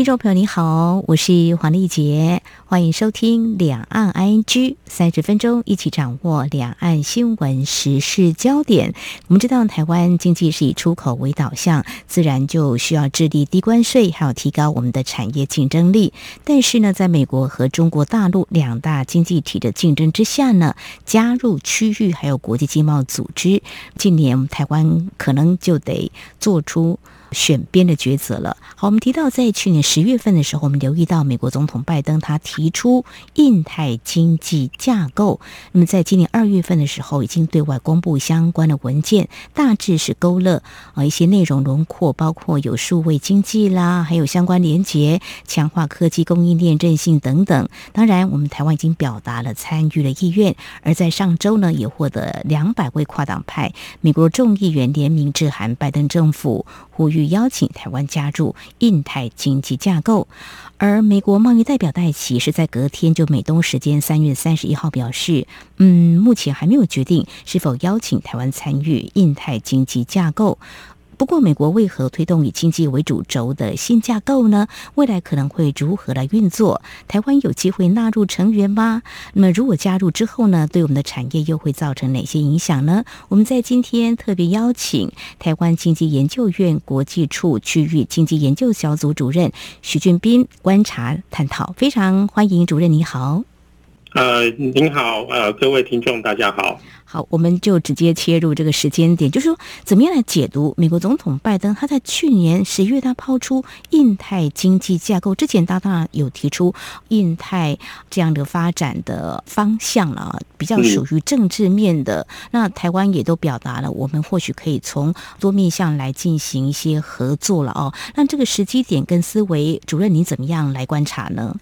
听众朋友你好，我是黄丽杰，欢迎收听两岸 ING 三十分钟，一起掌握两岸新闻时事焦点。我们知道台湾经济是以出口为导向，自然就需要制定低关税，还有提高我们的产业竞争力。但是呢，在美国和中国大陆两大经济体的竞争之下呢，加入区域还有国际经贸组织，近年台湾可能就得做出。选边的抉择了。好，我们提到在去年十月份的时候，我们留意到美国总统拜登他提出印太经济架构。那么在今年二月份的时候，已经对外公布相关的文件，大致是勾勒啊一些内容轮廓，包括有数位经济啦，还有相关连结、强化科技供应链韧性等等。当然，我们台湾已经表达了参与的意愿。而在上周呢，也获得两百位跨党派美国众议员联名致函拜登政府，呼吁。邀请台湾加入印太经济架构，而美国贸易代表戴奇是在隔天就美东时间三月三十一号表示，嗯，目前还没有决定是否邀请台湾参与印太经济架构。不过，美国为何推动以经济为主轴的新架构呢？未来可能会如何来运作？台湾有机会纳入成员吗？那么，如果加入之后呢，对我们的产业又会造成哪些影响呢？我们在今天特别邀请台湾经济研究院国际处区域经济研究小组主任许俊斌观察探讨，非常欢迎主任，你好。呃，您好，呃，各位听众，大家好。好，我们就直接切入这个时间点，就是说，怎么样来解读美国总统拜登他在去年十月他抛出印太经济架构之前，他当然有提出印太这样的发展的方向了，比较属于政治面的。嗯、那台湾也都表达了，我们或许可以从多面向来进行一些合作了哦。那这个时机点跟思维，主任你怎么样来观察呢？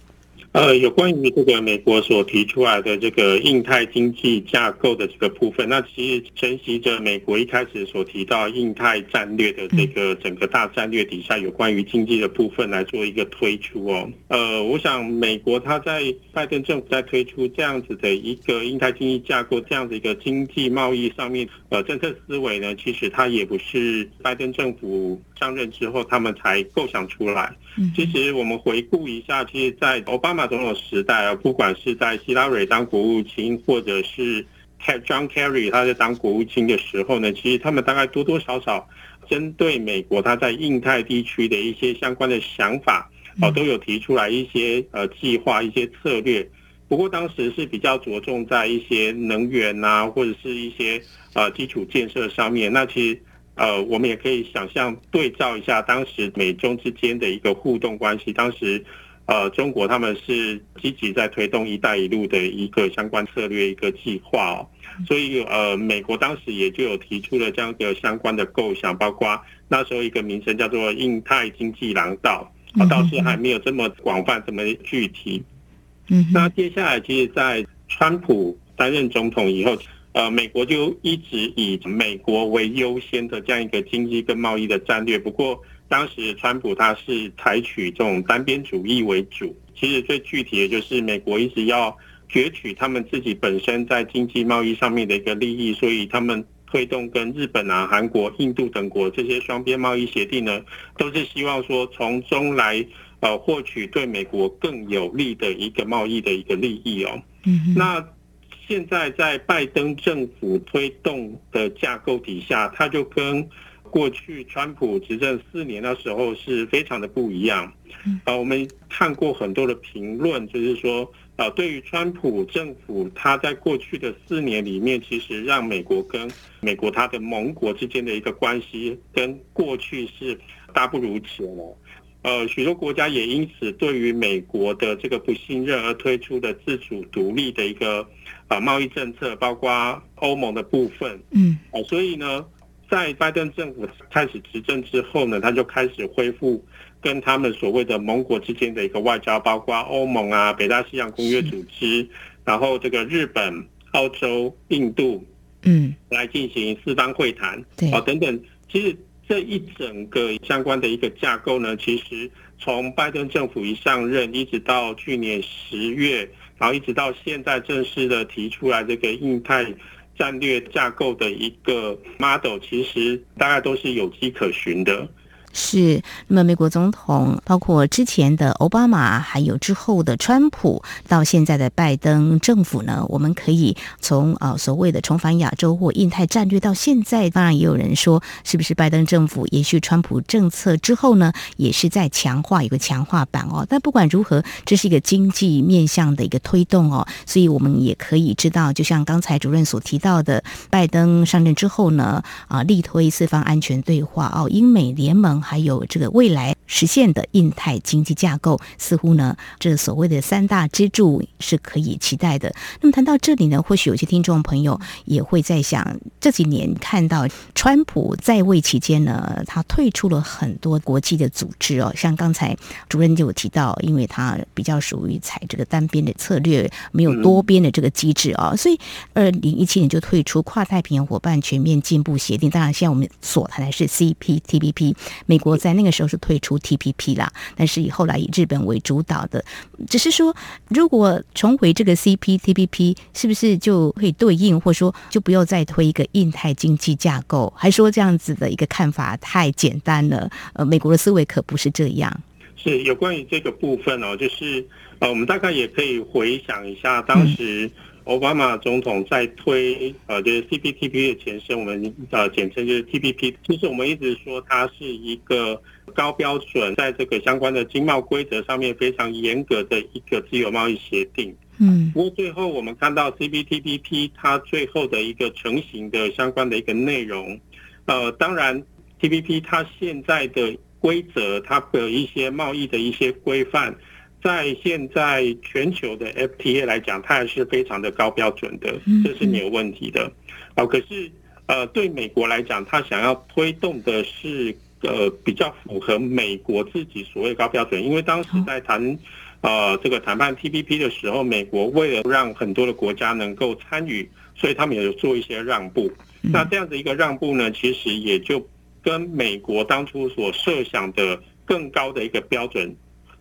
呃，有关于这个美国所提出来的这个印太经济架构的这个部分，那其实承袭着美国一开始所提到印太战略的这个整个大战略底下，有关于经济的部分来做一个推出哦。呃，我想美国它在拜登政府在推出这样子的一个印太经济架构这样的一个经济贸易上面呃政策思维呢，其实它也不是拜登政府上任之后他们才构想出来。其实我们回顾一下，其实，在奥巴马总统时代啊，不管是在希拉蕊当国务卿，或者是 John Kerry 他在当国务卿的时候呢，其实他们大概多多少少针对美国他在印太地区的一些相关的想法，哦，都有提出来一些呃计划、一些策略。不过当时是比较着重在一些能源啊，或者是一些呃基础建设上面。那其实。呃，我们也可以想象对照一下当时美中之间的一个互动关系。当时，呃，中国他们是积极在推动“一带一路”的一个相关策略一个计划哦，所以呃，美国当时也就有提出了这样一个相关的构想，包括那时候一个名称叫做“印太经济廊道”，啊，倒是还没有这么广泛、这么具体。嗯，那接下来，其实，在川普担任总统以后。呃，美国就一直以美国为优先的这样一个经济跟贸易的战略。不过，当时川普他是采取这种单边主义为主。其实最具体的就是美国一直要攫取他们自己本身在经济贸易上面的一个利益，所以他们推动跟日本啊、韩国、印度等国这些双边贸易协定呢，都是希望说从中来呃获取对美国更有利的一个贸易的一个利益哦。嗯，那。现在在拜登政府推动的架构底下，它就跟过去川普执政四年的时候是非常的不一样。啊，我们看过很多的评论，就是说，啊，对于川普政府，他在过去的四年里面，其实让美国跟美国他的盟国之间的一个关系，跟过去是大不如前了。呃，许多国家也因此对于美国的这个不信任而推出的自主独立的一个啊贸易政策，包括欧盟的部分。嗯，啊，所以呢，在拜登政府开始执政之后呢，他就开始恢复跟他们所谓的盟国之间的一个外交，包括欧盟啊、北大西洋公约组织，然后这个日本、澳洲、印度，嗯，来进行四方会谈，对，啊等等，其实。这一整个相关的一个架构呢，其实从拜登政府一上任，一直到去年十月，然后一直到现在正式的提出来这个印太战略架构的一个 model，其实大概都是有迹可循的。是，那么美国总统包括之前的奥巴马，还有之后的川普，到现在的拜登政府呢，我们可以从啊所谓的重返亚洲或印太战略到现在，当然也有人说，是不是拜登政府延续川普政策之后呢，也是在强化一个强化版哦。但不管如何，这是一个经济面向的一个推动哦，所以我们也可以知道，就像刚才主任所提到的，拜登上任之后呢，啊力推四方安全对话哦，英美联盟。还有这个未来实现的印太经济架构，似乎呢，这所谓的三大支柱是可以期待的。那么谈到这里呢，或许有些听众朋友也会在想，这几年看到川普在位期间呢，他退出了很多国际的组织哦，像刚才主任就有提到，因为他比较属于采这个单边的策略，没有多边的这个机制啊，所以二零一七年就退出跨太平洋伙伴全面进步协定。当然，现在我们所谈的是 CPTPP。美国在那个时候是退出 TPP 啦，但是以后来以日本为主导的，只是说如果重回这个 CPTPP，是不是就可以对应，或者说就不要再推一个印太经济架构？还说这样子的一个看法太简单了？呃，美国的思维可不是这样。是有关于这个部分哦，就是呃，我们大概也可以回想一下当时、奥巴马总统在推呃，就是 CPTPP 的前身，我们呃简称就是 TPP。就是我们一直说它是一个高标准，在这个相关的经贸规则上面非常严格的一个自由贸易协定。嗯。不过最后我们看到 CPTPP 它最后的一个成型的相关的一个内容，呃，当然 TPP 它现在的规则，它的一些贸易的一些规范。在现在全球的 FTA 来讲，它还是非常的高标准的，这是没有问题的。哦，可是呃，对美国来讲，它想要推动的是呃比较符合美国自己所谓高标准，因为当时在谈呃这个谈判 TPP 的时候，美国为了让很多的国家能够参与，所以他们也有做一些让步。那这样的一个让步呢，其实也就跟美国当初所设想的更高的一个标准。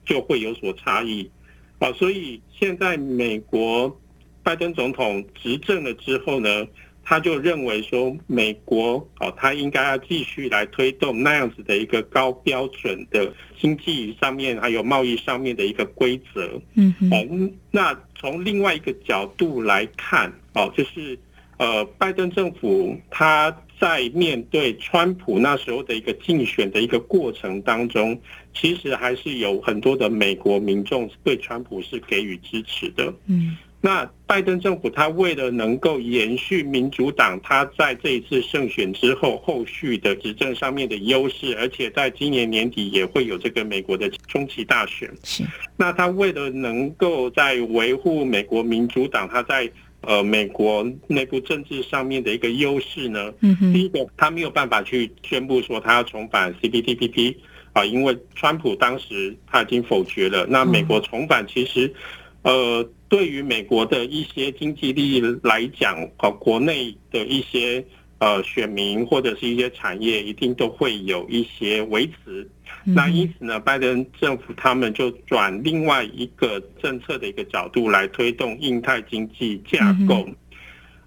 就会有所差异，啊，所以现在美国拜登总统执政了之后呢，他就认为说，美国哦，他应该要继续来推动那样子的一个高标准的经济上面还有贸易上面的一个规则。嗯嗯。那从另外一个角度来看，哦，就是呃，拜登政府他。在面对川普那时候的一个竞选的一个过程当中，其实还是有很多的美国民众对川普是给予支持的。嗯，那拜登政府他为了能够延续民主党他在这一次胜选之后后续的执政上面的优势，而且在今年年底也会有这个美国的中期大选。是，那他为了能够在维护美国民主党他在。呃，美国内部政治上面的一个优势呢，嗯哼，第一个，他没有办法去宣布说他要重返 CPTPP 啊，因为川普当时他已经否决了。那美国重返，其实，呃，对于美国的一些经济利益来讲，啊，国内的一些。呃，选民或者是一些产业，一定都会有一些维持。那因此呢，拜登政府他们就转另外一个政策的一个角度来推动印太经济架构。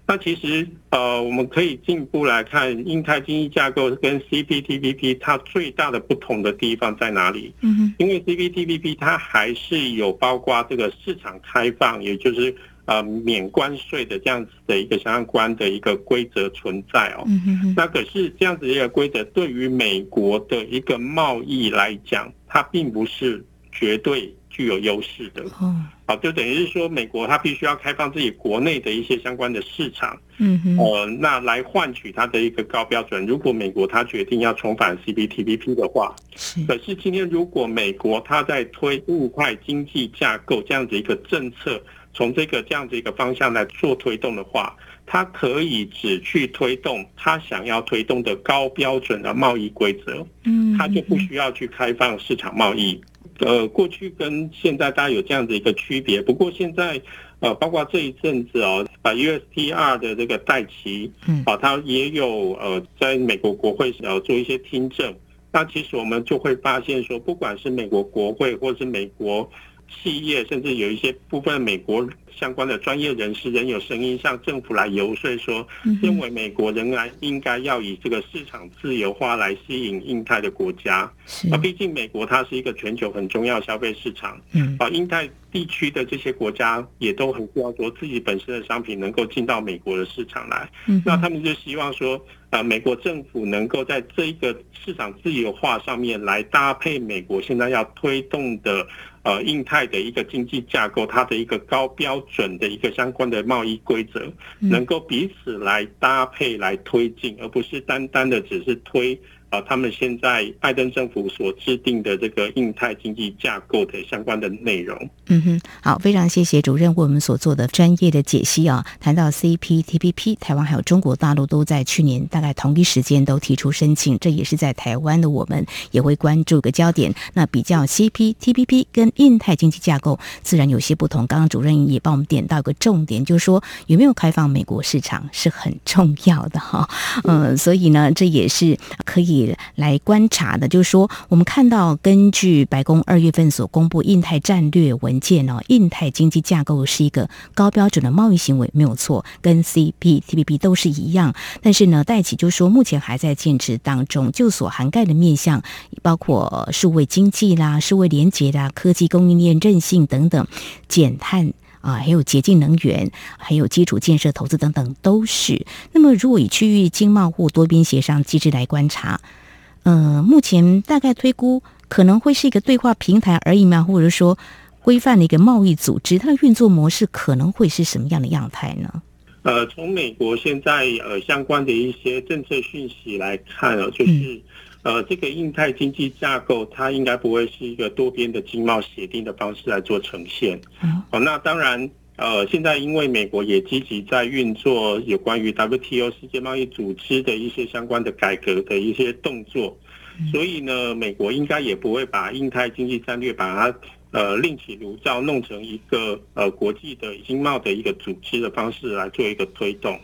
那其实呃，我们可以进一步来看，印太经济架构跟 CPTPP 它最大的不同的地方在哪里？嗯因为 CPTPP 它还是有包括这个市场开放，也就是。呃，免关税的这样子的一个相关的一个规则存在哦。那可是这样子一个规则，对于美国的一个贸易来讲，它并不是绝对具有优势的。好，就等于是说，美国它必须要开放自己国内的一些相关的市场。嗯哼。呃，那来换取它的一个高标准。如果美国它决定要重返 CPTPP 的话，可是今天如果美国它在推物块经济架构这样子一个政策。从这个这样子一个方向来做推动的话，它可以只去推动它想要推动的高标准的贸易规则，嗯，它就不需要去开放市场贸易。呃，过去跟现在大家有这样的一个区别。不过现在，呃，包括这一阵子哦，把 USDR 的这个戴琪，嗯，啊，它也有呃，在美国国会呃做一些听证。那其实我们就会发现说，不管是美国国会或是美国。企业甚至有一些部分美国相关的专业人士仍有声音向政府来游说，说认为美国仍然应该要以这个市场自由化来吸引印太的国家。啊，毕竟美国它是一个全球很重要消费市场。嗯，啊，印太地区的这些国家也都很需要说自己本身的商品能够进到美国的市场来。嗯，那他们就希望说，啊，美国政府能够在这一个市场自由化上面来搭配美国现在要推动的。呃，印太的一个经济架构，它的一个高标准的一个相关的贸易规则，能够彼此来搭配来推进，而不是单单的只是推。啊，他们现在拜登政府所制定的这个印太经济架构的相关的内容。嗯哼，好，非常谢谢主任为我们所做的专业的解析啊。谈到 CPTPP，台湾还有中国大陆都在去年大概同一时间都提出申请，这也是在台湾的我们也会关注个焦点。那比较 CPTPP 跟印太经济架构，自然有些不同。刚刚主任也帮我们点到个重点，就是说有没有开放美国市场是很重要的哈。嗯，所以呢，这也是可以。来观察的，就是说，我们看到根据白宫二月份所公布印太战略文件哦，印太经济架构是一个高标准的贸易行为，没有错，跟 CPTPP 都是一样。但是呢，戴琪就说，目前还在建制当中，就所涵盖的面向，包括数位经济啦、数位连接啦、科技供应链韧性等等，减碳。啊，还有洁净能源，还有基础建设投资等等，都是。那么，如果以区域经贸或多边协商机制来观察，呃，目前大概推估可能会是一个对话平台而已嘛？或者说规范的一个贸易组织，它的运作模式可能会是什么样的样态呢？呃，从美国现在呃相关的一些政策讯息来看啊，就是。嗯呃，这个印太经济架构，它应该不会是一个多边的经贸协定的方式来做呈现。哦，那当然，呃，现在因为美国也积极在运作有关于 WTO 世界贸易组织的一些相关的改革的一些动作，所以呢，美国应该也不会把印太经济战略把它呃另起炉灶，弄成一个呃国际的经贸的一个组织的方式来做一个推动。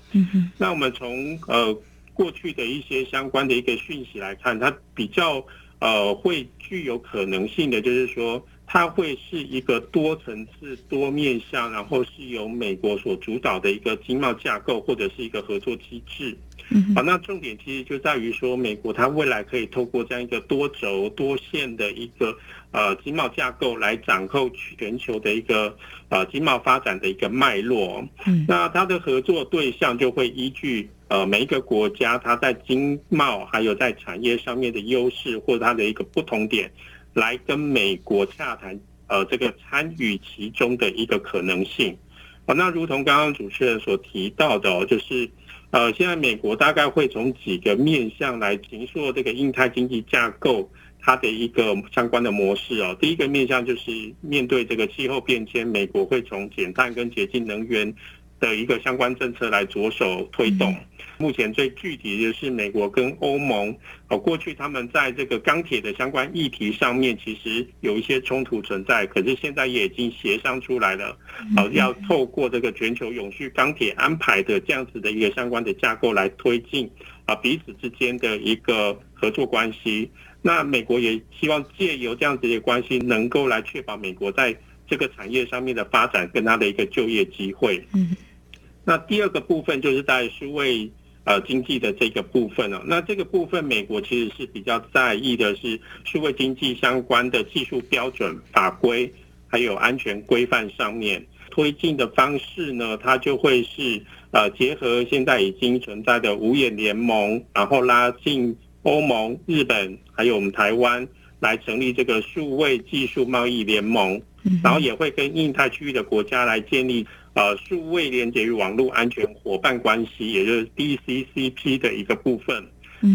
那我们从呃。过去的一些相关的一个讯息来看，它比较呃会具有可能性的，就是说它会是一个多层次、多面向，然后是由美国所主导的一个经贸架构或者是一个合作机制。嗯，好，那重点其实就在于说，美国它未来可以透过这样一个多轴多线的一个呃经贸架构来掌控全球的一个呃经贸发展的一个脉络。嗯，那它的合作对象就会依据。呃，每一个国家它在经贸还有在产业上面的优势或者它的一个不同点，来跟美国洽谈，呃，这个参与其中的一个可能性。好，那如同刚刚主持人所提到的，就是呃，现在美国大概会从几个面向来形塑这个印太经济架构它的一个相关的模式哦。第一个面向就是面对这个气候变迁，美国会从减碳跟洁净能源。的一个相关政策来着手推动。目前最具体的是美国跟欧盟。哦，过去他们在这个钢铁的相关议题上面，其实有一些冲突存在。可是现在也已经协商出来了。哦，要透过这个全球永续钢铁安排的这样子的一个相关的架构来推进啊彼此之间的一个合作关系。那美国也希望借由这样子的关系，能够来确保美国在这个产业上面的发展跟它的一个就业机会。嗯。那第二个部分就是在数位呃经济的这个部分哦，那这个部分美国其实是比较在意的是数位经济相关的技术标准法规还有安全规范上面推进的方式呢，它就会是呃结合现在已经存在的五眼联盟，然后拉近欧盟、日本还有我们台湾来成立这个数位技术贸易联盟，然后也会跟印太区域的国家来建立。呃，数位连接与网络安全伙伴关系，也就是 DCCP 的一个部分。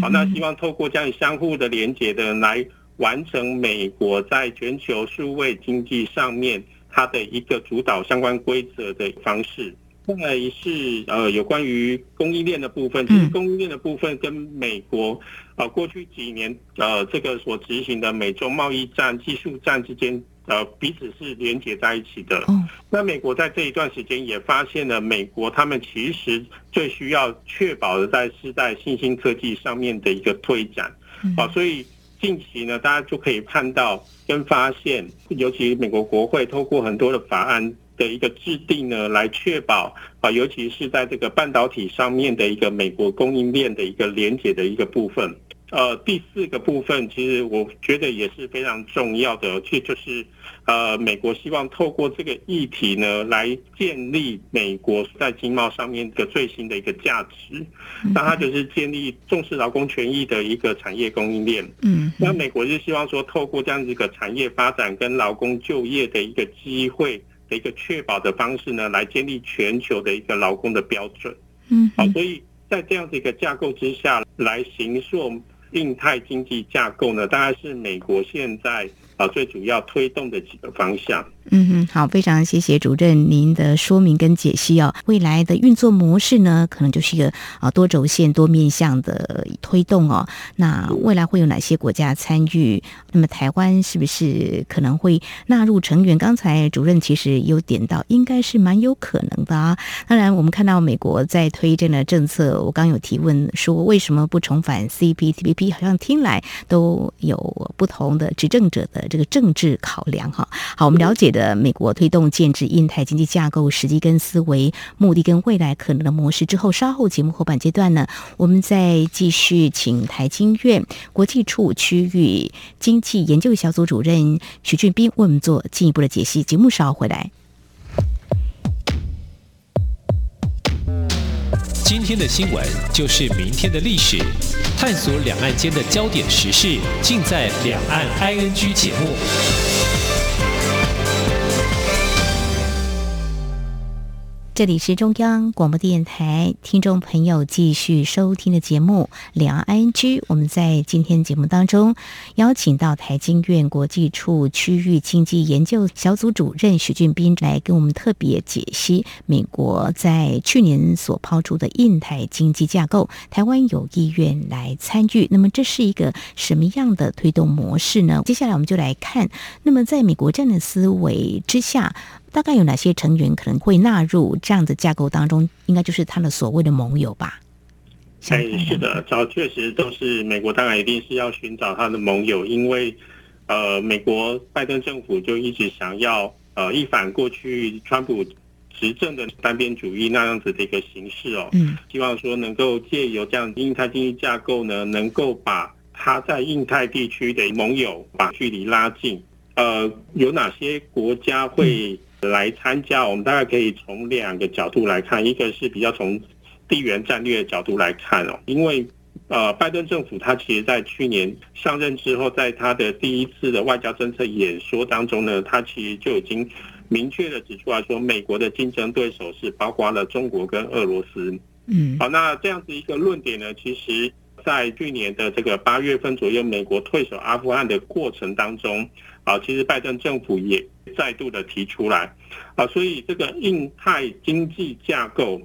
好，那希望透过这样相互的连接的，来完成美国在全球数位经济上面它的一个主导相关规则的方式。另外是呃有关于供应链的部分，其实供应链的部分跟美国呃，过去几年呃，这个所执行的美洲贸易战、技术战之间，呃，彼此是连接在一起的。嗯，那美国在这一段时间也发现了，美国他们其实最需要确保的，在是在新兴科技上面的一个推展。啊，所以近期呢，大家就可以看到跟发现，尤其美国国会透过很多的法案。的一个制定呢，来确保啊，尤其是在这个半导体上面的一个美国供应链的一个连接的一个部分。呃，第四个部分，其实我觉得也是非常重要的，其实就是呃，美国希望透过这个议题呢，来建立美国在经贸上面的最新的一个价值。那它就是建立重视劳工权益的一个产业供应链。嗯，那美国是希望说，透过这样子一个产业发展跟劳工就业的一个机会。的一个确保的方式呢，来建立全球的一个劳工的标准。嗯，好，所以在这样子一个架构之下来形塑印太经济架构呢，大概是美国现在啊最主要推动的几个方向。嗯哼，好，非常谢谢主任您的说明跟解析哦。未来的运作模式呢，可能就是一个啊多轴线、多面向的推动哦。那未来会有哪些国家参与？那么台湾是不是可能会纳入成员？刚才主任其实有点到，应该是蛮有可能的啊。当然，我们看到美国在推这样的政策，我刚有提问说为什么不重返 CPTPP？好像听来都有不同的执政者的这个政治考量哈。好，我们了解。的美国推动建制印太经济架构时机跟思维、目的跟未来可能的模式之后，稍后节目后半阶段呢，我们再继续请台经院国际处区域经济研究小组主任许俊斌为我们做进一步的解析。节目稍后回来。今天的新闻就是明天的历史，探索两岸间的焦点时事，尽在《两岸 ING》节目。这里是中央广播电台听众朋友继续收听的节目《两岸 ING》。我们在今天节目当中邀请到台经院国际处区域经济研究小组主任许俊斌来跟我们特别解析美国在去年所抛出的印太经济架构，台湾有意愿来参与。那么这是一个什么样的推动模式呢？接下来我们就来看，那么在美国这样的思维之下。大概有哪些成员可能会纳入这样的架构当中？应该就是他的所谓的盟友吧？哎，是的，找确实都是美国，当然一定是要寻找他的盟友，因为呃，美国拜登政府就一直想要呃一反过去川普执政的单边主义那样子的一个形式哦，嗯，希望说能够借由这样印太经济架构呢，能够把他在印太地区的盟友把距离拉近。呃，有哪些国家会？来参加，我们大概可以从两个角度来看，一个是比较从地缘战略的角度来看哦，因为呃，拜登政府他其实在去年上任之后，在他的第一次的外交政策演说当中呢，他其实就已经明确的指出来说，美国的竞争对手是包括了中国跟俄罗斯。嗯，好，那这样子一个论点呢，其实在去年的这个八月份左右，美国退守阿富汗的过程当中。啊，其实拜登政府也再度的提出来，啊，所以这个印太经济架构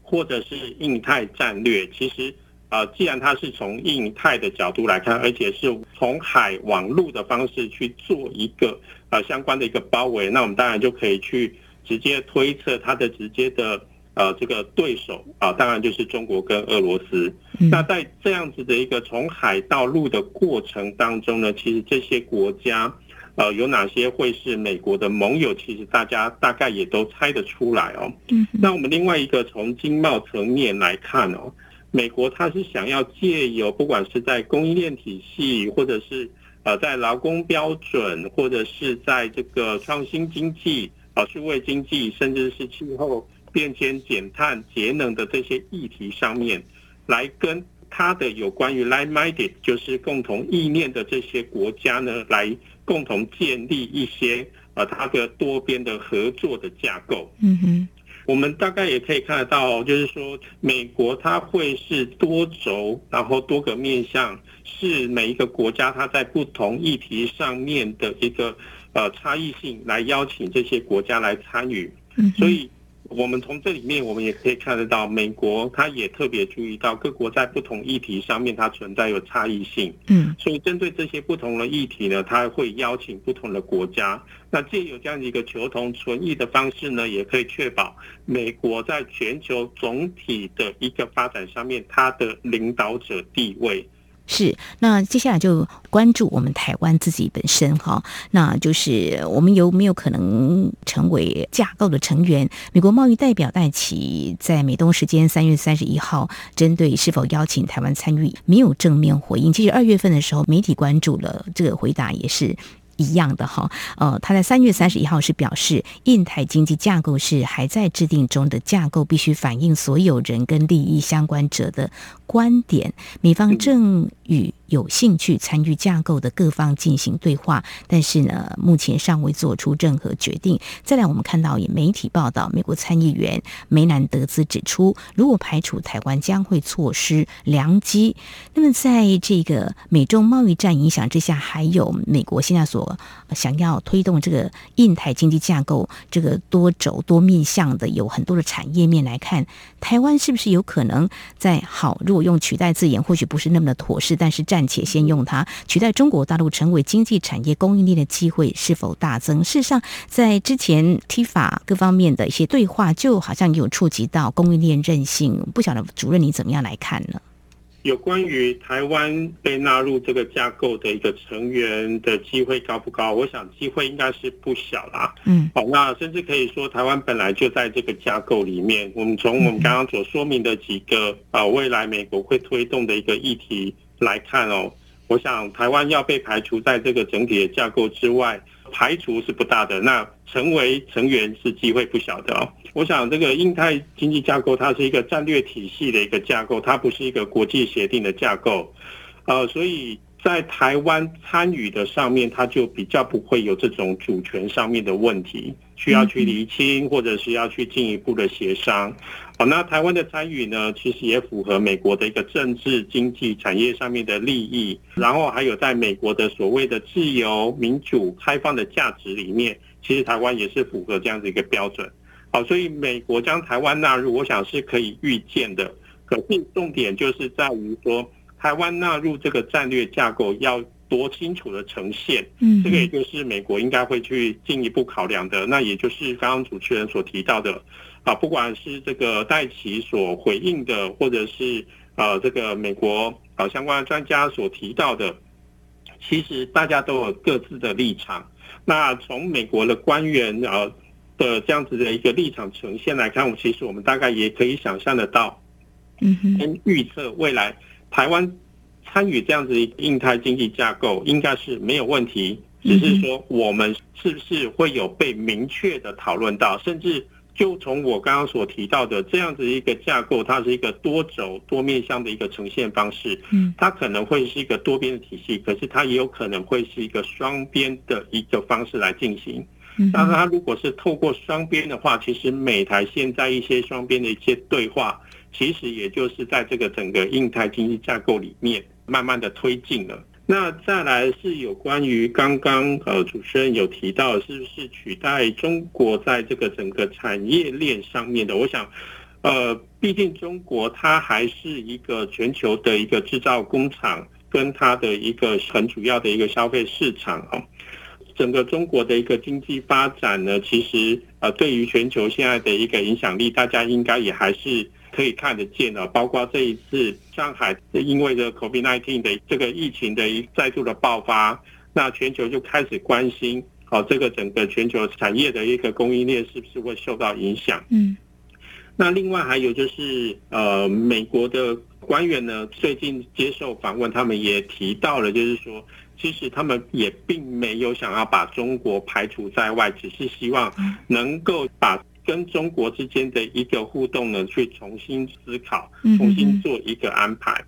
或者是印太战略，其实啊，既然它是从印太的角度来看，而且是从海往陆的方式去做一个啊相关的一个包围，那我们当然就可以去直接推测它的直接的。呃，这个对手啊，当然就是中国跟俄罗斯。那在这样子的一个从海到陆的过程当中呢，其实这些国家，呃，有哪些会是美国的盟友？其实大家大概也都猜得出来哦。嗯。那我们另外一个从经贸层面来看哦，美国它是想要借由不管是在供应链体系，或者是呃在劳工标准，或者是在这个创新经济啊、数位经济，甚至是气候。变迁、减碳、节能的这些议题上面，来跟他的有关于 like-minded，就是共同意念的这些国家呢，来共同建立一些呃，他的多边的合作的架构。嗯哼，我们大概也可以看得到，就是说，美国它会是多轴，然后多个面向，是每一个国家它在不同议题上面的一个呃差异性，来邀请这些国家来参与。嗯，所以。我们从这里面，我们也可以看得到，美国它也特别注意到各国在不同议题上面它存在有差异性。嗯，所以针对这些不同的议题呢，它会邀请不同的国家。那借由这样的一个求同存异的方式呢，也可以确保美国在全球总体的一个发展上面，它的领导者地位。是，那接下来就关注我们台湾自己本身哈，那就是我们有没有可能成为架构的成员？美国贸易代表戴琪在美东时间三月三十一号，针对是否邀请台湾参与，没有正面回应。其实二月份的时候，媒体关注了这个回答，也是。一样的哈，呃，他在三月三十一号是表示，印太经济架构是还在制定中的架构，必须反映所有人跟利益相关者的观点。美方正与有兴趣参与架构的各方进行对话，但是呢，目前尚未做出任何决定。再来，我们看到也媒体报道，美国参议员梅南德兹指出，如果排除台湾，将会错失良机。那么，在这个美中贸易战影响之下，还有美国现在所想要推动这个印太经济架构，这个多轴多面向的，有很多的产业面来看，台湾是不是有可能在好？如果用取代字眼，或许不是那么的妥适，但是战暂且先用它取代中国大陆成为经济产业供应链的机会是否大增？事实上，在之前 TIFA 各方面的一些对话，就好像有触及到供应链韧性。不晓得主任你怎么样来看呢？有关于台湾被纳入这个架构的一个成员的机会高不高？我想机会应该是不小啦。嗯，好，那甚至可以说台湾本来就在这个架构里面。我们从我们刚刚所说明的几个啊，未来美国会推动的一个议题来看哦，我想台湾要被排除在这个整体的架构之外。排除是不大的，那成为成员是机会不小的哦。我想这个印太经济架构，它是一个战略体系的一个架构，它不是一个国际协定的架构，呃，所以。在台湾参与的上面，它就比较不会有这种主权上面的问题，需要去厘清，或者是要去进一步的协商。好，那台湾的参与呢，其实也符合美国的一个政治、经济、产业上面的利益，然后还有在美国的所谓的自由、民主、开放的价值里面，其实台湾也是符合这样子一个标准。好，所以美国将台湾纳入，我想是可以预见的。可是重点就是在于说。台湾纳入这个战略架构要多清楚的呈现，嗯，这个也就是美国应该会去进一步考量的。那也就是刚刚主持人所提到的，啊，不管是这个戴奇所回应的，或者是呃这个美国啊相关的专家所提到的，其实大家都有各自的立场。那从美国的官员啊的这样子的一个立场呈现来看，我其实我们大概也可以想象得到，嗯哼，跟预测未来。台湾参与这样子一个印太经济架构应该是没有问题，只是说我们是不是会有被明确的讨论到，甚至就从我刚刚所提到的这样子一个架构，它是一个多轴多面向的一个呈现方式，嗯，它可能会是一个多边的体系，可是它也有可能会是一个双边的一个方式来进行。当然，它如果是透过双边的话，其实美台现在一些双边的一些对话。其实也就是在这个整个印太经济架构里面慢慢的推进了。那再来是有关于刚刚呃主持人有提到，是不是取代中国在这个整个产业链上面的？我想，呃，毕竟中国它还是一个全球的一个制造工厂，跟它的一个很主要的一个消费市场啊。整个中国的一个经济发展呢，其实呃对于全球现在的一个影响力，大家应该也还是。可以看得见的，包括这一次上海因为这 COVID-19 的这个疫情的一再度的爆发，那全球就开始关心，哦，这个整个全球产业的一个供应链是不是会受到影响？嗯，那另外还有就是，呃，美国的官员呢，最近接受访问，他们也提到了，就是说，其实他们也并没有想要把中国排除在外，只是希望能够把。跟中国之间的一个互动呢，去重新思考，重新做一个安排。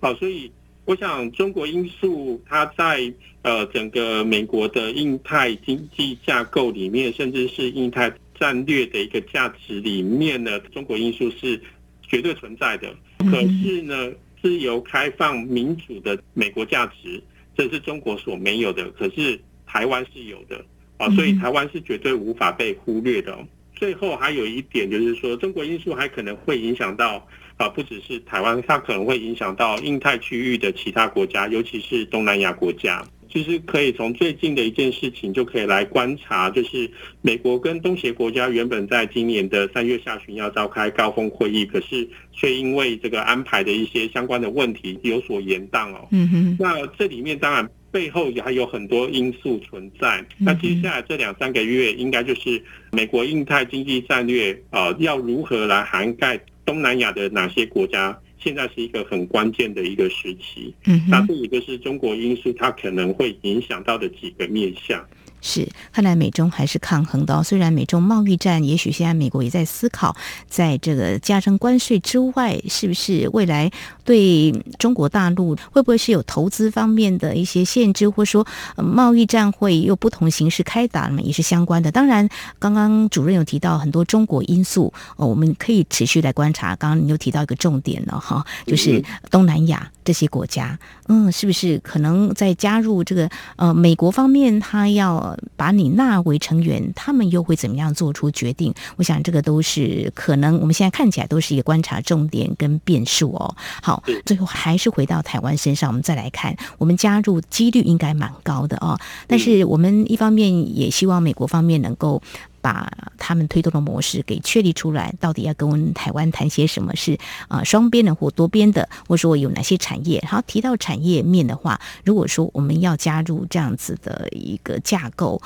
好，所以我想中国因素它在呃整个美国的印太经济架构里面，甚至是印太战略的一个价值里面呢，中国因素是绝对存在的。可是呢，自由开放民主的美国价值，这是中国所没有的，可是台湾是有的啊，所以台湾是绝对无法被忽略的。最后还有一点就是说，中国因素还可能会影响到啊，不只是台湾，它可能会影响到印太区域的其他国家，尤其是东南亚国家。其实可以从最近的一件事情就可以来观察，就是美国跟东协国家原本在今年的三月下旬要召开高峰会议，可是却因为这个安排的一些相关的问题有所延宕哦。嗯哼。那这里面当然背后也还有很多因素存在。那接下来这两三个月，应该就是美国印太经济战略啊，要如何来涵盖东南亚的哪些国家？现在是一个很关键的一个时期，嗯，那这一个是中国因素，它可能会影响到的几个面向。是，看来美中还是抗衡的。哦虽然美中贸易战，也许现在美国也在思考，在这个加征关税之外，是不是未来对中国大陆会不会是有投资方面的一些限制，或者说贸易战会用不同形式开打嘛，也是相关的。当然，刚刚主任有提到很多中国因素，哦，我们可以持续来观察。刚刚你又提到一个重点了哈，就是东南亚这些国家，嗯，是不是可能在加入这个呃美国方面，他要。把你纳为成员，他们又会怎么样做出决定？我想这个都是可能，我们现在看起来都是一个观察重点跟变数哦。好，最后还是回到台湾身上，我们再来看，我们加入几率应该蛮高的哦。但是我们一方面也希望美国方面能够。把他们推动的模式给确立出来，到底要跟我们台湾谈些什么？是啊，双边的或多边的，或者说有哪些产业？好，提到产业面的话，如果说我们要加入这样子的一个架构，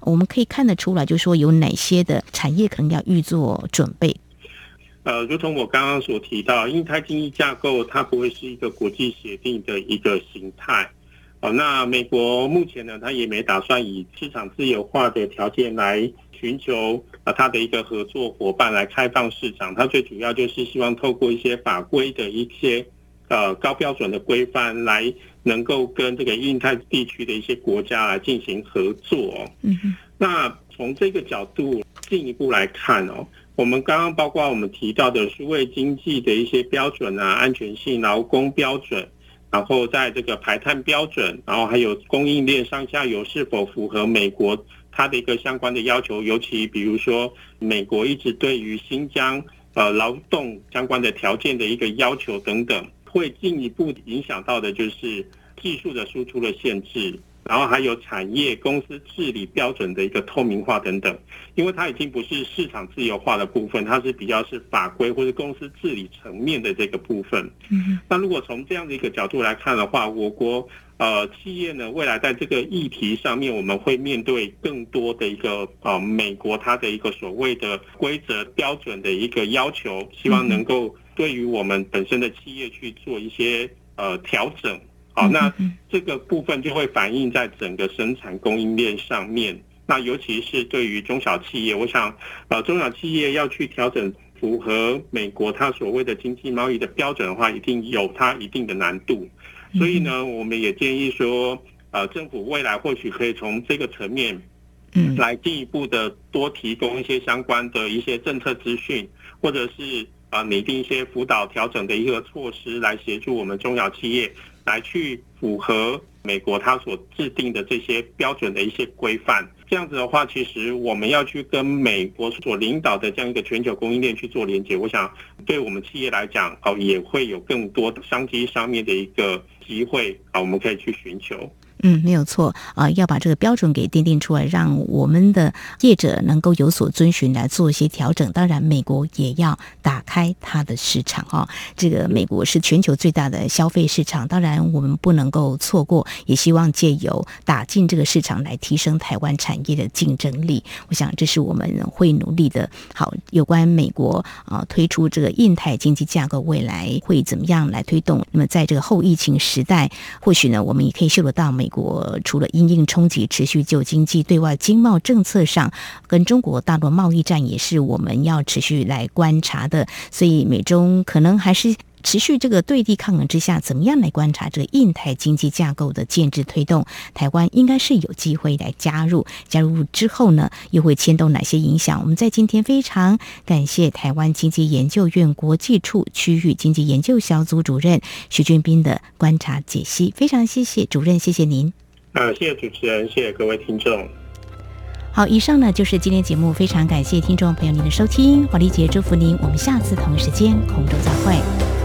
我们可以看得出来，就是说有哪些的产业可能要预做准备。呃，如同我刚刚所提到，印太经济架构它不会是一个国际协定的一个形态。哦，那美国目前呢，它也没打算以市场自由化的条件来。寻求啊，他的一个合作伙伴来开放市场，他最主要就是希望透过一些法规的一些呃高标准的规范，来能够跟这个印太地区的一些国家来进行合作。嗯哼。那从这个角度进一步来看哦，我们刚刚包括我们提到的数位经济的一些标准啊，安全性、劳工标准，然后在这个排碳标准，然后还有供应链上下游是否符合美国。它的一个相关的要求，尤其比如说，美国一直对于新疆呃劳动相关的条件的一个要求等等，会进一步影响到的就是技术的输出的限制。然后还有产业公司治理标准的一个透明化等等，因为它已经不是市场自由化的部分，它是比较是法规或者公司治理层面的这个部分。嗯，那如果从这样的一个角度来看的话，我国呃企业呢，未来在这个议题上面，我们会面对更多的一个呃美国它的一个所谓的规则标准的一个要求，希望能够对于我们本身的企业去做一些呃调整。好，那这个部分就会反映在整个生产供应链上面。那尤其是对于中小企业，我想，呃，中小企业要去调整符合美国它所谓的经济贸易的标准的话，一定有它一定的难度。所以呢，我们也建议说，呃，政府未来或许可以从这个层面，嗯，来进一步的多提供一些相关的一些政策资讯，或者是啊拟定一些辅导调整的一个措施，来协助我们中小企业。来去符合美国它所制定的这些标准的一些规范，这样子的话，其实我们要去跟美国所领导的这样一个全球供应链去做连接，我想对我们企业来讲，哦，也会有更多商机上面的一个机会啊，我们可以去寻求。嗯，没有错啊，要把这个标准给奠定出来，让我们的业者能够有所遵循，来做一些调整。当然，美国也要打开它的市场啊。这个美国是全球最大的消费市场，当然我们不能够错过。也希望借由打进这个市场来提升台湾产业的竞争力。我想这是我们会努力的。好，有关美国啊推出这个印太经济架构，未来会怎么样来推动？那么在这个后疫情时代，或许呢，我们也可以嗅得到美。国除了因应冲击持续救经济，对外经贸政策上跟中国大陆贸易战也是我们要持续来观察的。所以美中可能还是持续这个对地抗衡之下，怎么样来观察这个印太经济架构的建制推动？台湾应该是有机会来加入，加入之后呢，又会牵动哪些影响？我们在今天非常感谢台湾经济研究院国际处区域经济研究小组主任徐俊斌的观察解析，非常谢谢主任，谢谢您。啊，谢谢主持人，谢谢各位听众。好，以上呢就是今天节目，非常感谢听众朋友您的收听，华丽姐祝福您，我们下次同一时间空中再会。